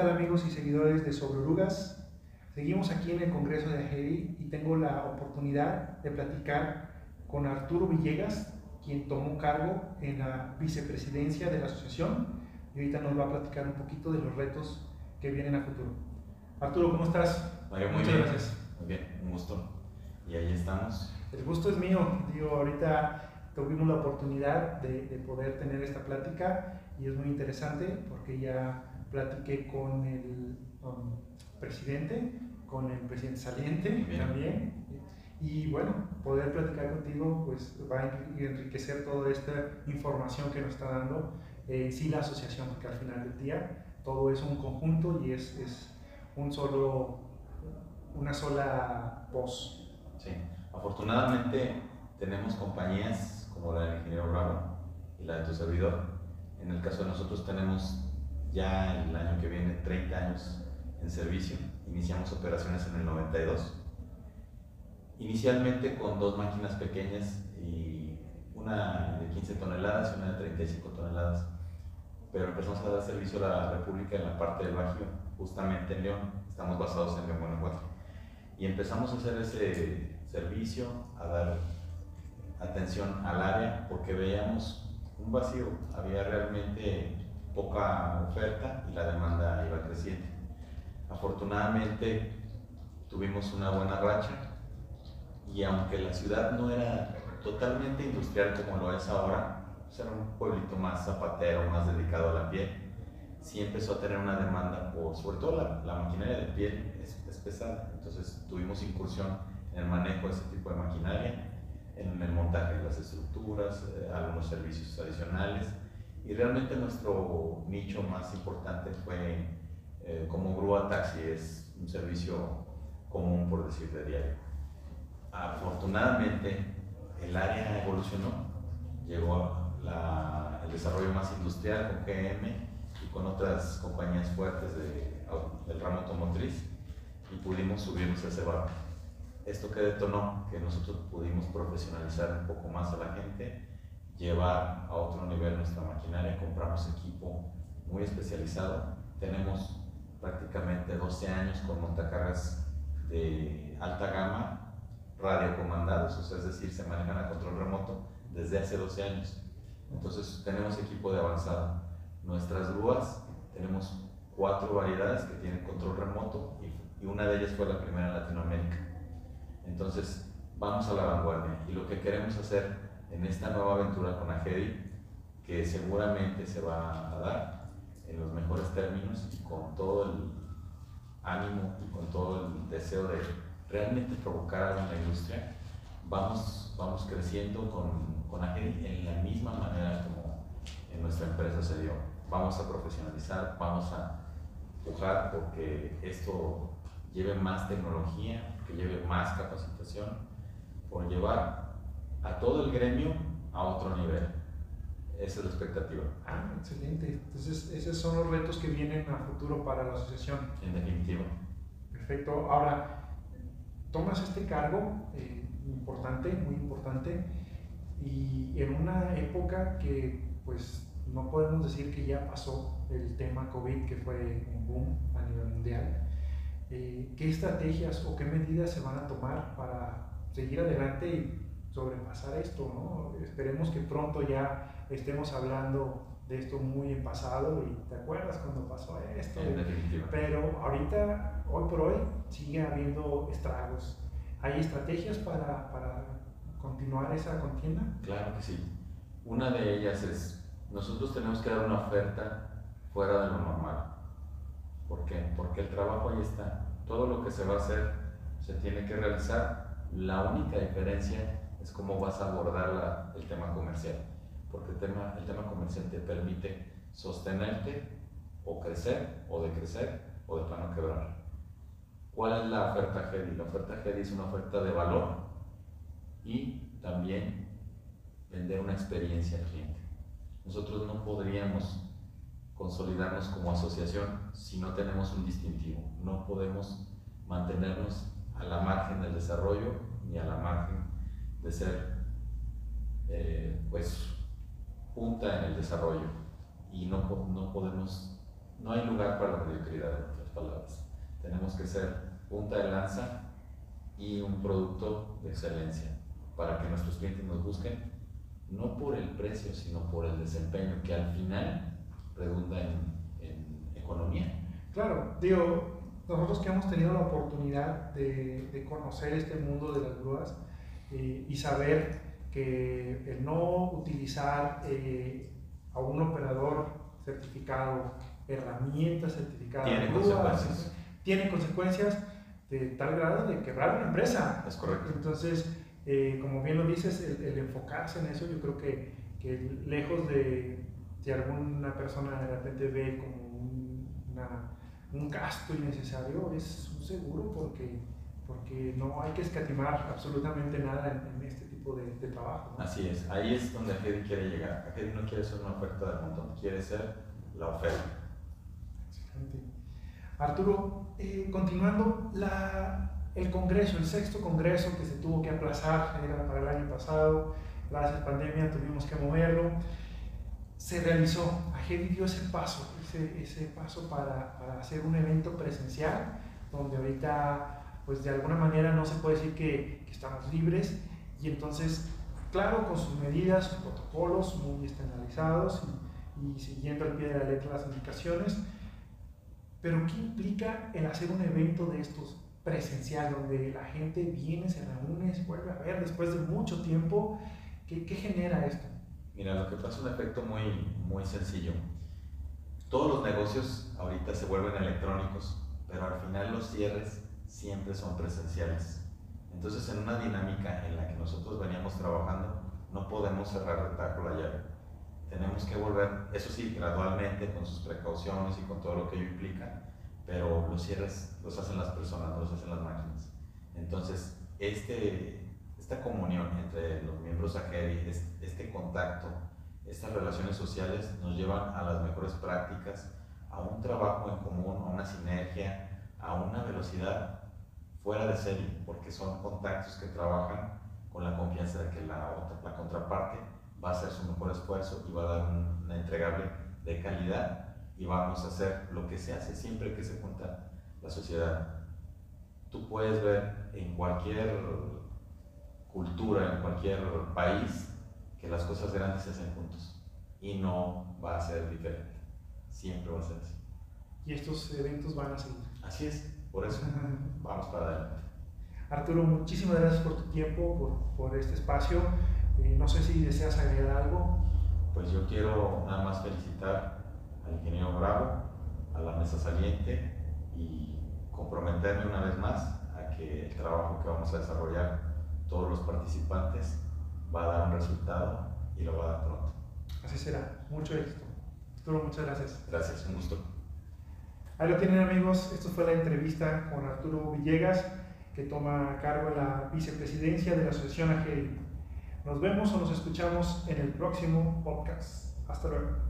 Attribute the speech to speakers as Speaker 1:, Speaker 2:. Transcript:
Speaker 1: tal amigos y seguidores de Sobre Orugas? Seguimos aquí en el Congreso de Ajeri y tengo la oportunidad de platicar con Arturo Villegas, quien tomó cargo en la vicepresidencia de la asociación y ahorita nos va a platicar un poquito de los retos que vienen a futuro. Arturo, ¿cómo estás?
Speaker 2: Muchas gracias. Muy bien, un gusto. Y ahí estamos.
Speaker 1: El gusto es mío. Digo, ahorita tuvimos la oportunidad de, de poder tener esta plática y es muy interesante porque ya platiqué con el presidente, con el presidente saliente también. Y bueno, poder platicar contigo pues va a enriquecer toda esta información que nos está dando eh, sí la asociación, porque al final del día todo es un conjunto y es, es un solo, una sola voz.
Speaker 2: Sí, afortunadamente tenemos compañías como la del ingeniero Bravo y la de tu servidor. En el caso de nosotros tenemos ya el año que viene 30 años en servicio. Iniciamos operaciones en el 92. Inicialmente con dos máquinas pequeñas y una de 15 toneladas y una de 35 toneladas. Pero empezamos a dar servicio a la República en la parte del Bajío, justamente en León. Estamos basados en León, Guanajuato. Y empezamos a hacer ese servicio, a dar atención al área, porque veíamos un vacío. Había realmente poca oferta y la demanda iba creciendo. Afortunadamente tuvimos una buena racha y aunque la ciudad no era totalmente industrial como lo es ahora, pues era un pueblito más zapatero, más dedicado a la piel, sí empezó a tener una demanda por, sobre todo la, la maquinaria de piel es, pesada, entonces tuvimos incursión en el manejo de ese tipo de maquinaria, en el montaje de las estructuras, eh, algunos servicios adicionales, y realmente nuestro nicho más importante fue eh, como grúa taxi, es un servicio común, por decir, de diario. Afortunadamente, el área evolucionó, llegó la, el desarrollo más industrial con GM y con otras compañías fuertes de, del ramo automotriz y pudimos subirnos a ese barco. Esto que detonó que nosotros pudimos profesionalizar un poco más a la gente llevar a otro nivel nuestra maquinaria, compramos equipo muy especializado. Tenemos prácticamente 12 años con montacargas de alta gama, radiocomandados, o sea, es decir, se manejan a control remoto desde hace 12 años. Entonces tenemos equipo de avanzada. Nuestras grúas, tenemos cuatro variedades que tienen control remoto y, y una de ellas fue la primera en Latinoamérica. Entonces vamos a la vanguardia y lo que queremos hacer en esta nueva aventura con Agedi, que seguramente se va a dar en los mejores términos y con todo el ánimo y con todo el deseo de realmente provocar algo en la industria, vamos, vamos creciendo con, con Agedi en la misma manera como en nuestra empresa se dio. Vamos a profesionalizar, vamos a empujar porque esto lleve más tecnología, que lleve más capacitación, por llevar a todo el gremio a otro nivel. Esa es la expectativa.
Speaker 1: Ah, excelente. Entonces, esos son los retos que vienen a futuro para la asociación.
Speaker 2: En definitiva.
Speaker 1: Perfecto. Ahora, tomas este cargo eh, importante, muy importante, y en una época que, pues, no podemos decir que ya pasó el tema COVID, que fue un boom a nivel mundial. Eh, ¿Qué estrategias o qué medidas se van a tomar para seguir adelante y sobrepasar esto, ¿no? Esperemos que pronto ya estemos hablando de esto muy en pasado y te acuerdas cuando pasó esto. Pero ahorita, hoy por hoy, sigue habiendo estragos. ¿Hay estrategias para, para continuar esa contienda?
Speaker 2: Claro que sí. Una de ellas es, nosotros tenemos que dar una oferta fuera de lo normal. ¿Por qué? Porque el trabajo ahí está. Todo lo que se va a hacer se tiene que realizar. La única diferencia es cómo vas a abordar el tema comercial. Porque el tema, el tema comercial te permite sostenerte o crecer o decrecer o de plano quebrar. ¿Cuál es la oferta GEDI? La oferta GEDI es una oferta de valor y también vender una experiencia al cliente. Nosotros no podríamos consolidarnos como asociación si no tenemos un distintivo. No podemos mantenernos a la margen del desarrollo ni a la margen de ser eh, pues punta en el desarrollo y no, no podemos no hay lugar para la mediocridad, en otras palabras. Tenemos que ser punta de lanza y un producto de excelencia para que nuestros clientes nos busquen, no por el precio, sino por el desempeño, que al final redunda en, economía.
Speaker 1: Claro, digo, nosotros que hemos tenido la oportunidad de, conocer este mundo de las grúas eh, y saber que el no utilizar eh, a un operador certificado, herramientas certificadas,
Speaker 2: tiene consecuencias.
Speaker 1: Tiene consecuencias de tal grado de quebrar una empresa.
Speaker 2: Es correcto.
Speaker 1: Entonces, eh, como bien lo dices, el, enfocarse en eso, yo creo que, que lejos de si alguna persona de repente ve como un gasto innecesario, es un seguro porque, porque no hay que escatimar absolutamente nada en, este tipo de, de, trabajo.
Speaker 2: Así es, ahí es donde Hedy quiere llegar. Hedy no quiere ser una oferta de montón, quiere ser la oferta.
Speaker 1: Excelente. Arturo, eh, continuando, la, el Congreso, el sexto Congreso que se tuvo que aplazar, era para el año pasado, gracias a pandemia tuvimos que moverlo, se realizó, Agedi dio ese paso, ese, ese paso para, para, hacer un evento presencial, donde ahorita, pues de alguna manera no se puede decir que, estamos libres, y entonces, claro, con sus medidas, sus protocolos muy estandarizados y, siguiendo al pie de la letra las indicaciones, pero ¿qué implica el hacer un evento de estos presencial, donde la gente viene, se reúne, se vuelve a ver después de mucho tiempo? ¿Qué, qué genera esto?
Speaker 2: Mira, lo que pasa es un efecto muy, muy sencillo. Todos los negocios ahorita se vuelven electrónicos, pero al final los cierres siempre son presenciales. Entonces, en una dinámica en la que nosotros veníamos trabajando, no podemos cerrar de taco la llave tenemos que volver, eso sí, gradualmente, con sus precauciones y con todo lo que ello implica, pero los cierres los hacen las personas, los hacen las máquinas. Entonces, este, esta comunión entre los miembros AGERI, este contacto, estas relaciones sociales nos llevan a las mejores prácticas, a un trabajo en común, a una sinergia, a una velocidad fuera de serie, porque son contactos que trabajan con la confianza de que la, otra, la contraparte va a hacer su mejor esfuerzo y va a dar un, entregable de calidad y vamos a hacer lo que se hace siempre que se junta la sociedad. Tú puedes ver en cualquier cultura, en cualquier país, que las cosas grandes se hacen juntos y no va a ser diferente. Siempre va a ser así.
Speaker 1: Y estos eventos van a seguir.
Speaker 2: Así es, por eso vamos para adelante.
Speaker 1: Arturo, muchísimas gracias por tu tiempo, por, por este espacio. Eh, no sé si deseas agregar algo.
Speaker 2: Pues yo quiero nada más felicitar al ingeniero Bravo, a la mesa saliente y comprometerme una vez más a que el trabajo que vamos a desarrollar todos los participantes va a dar un resultado y lo va a dar pronto.
Speaker 1: Así será. Mucho éxito. Arturo, muchas gracias.
Speaker 2: Gracias, un gusto.
Speaker 1: Ahí lo tienen amigos, esto fue la entrevista con Arturo Villegas, que toma a cargo la vicepresidencia de la Asociación AGERI. Nos vemos o nos escuchamos en el próximo podcast. Hasta luego.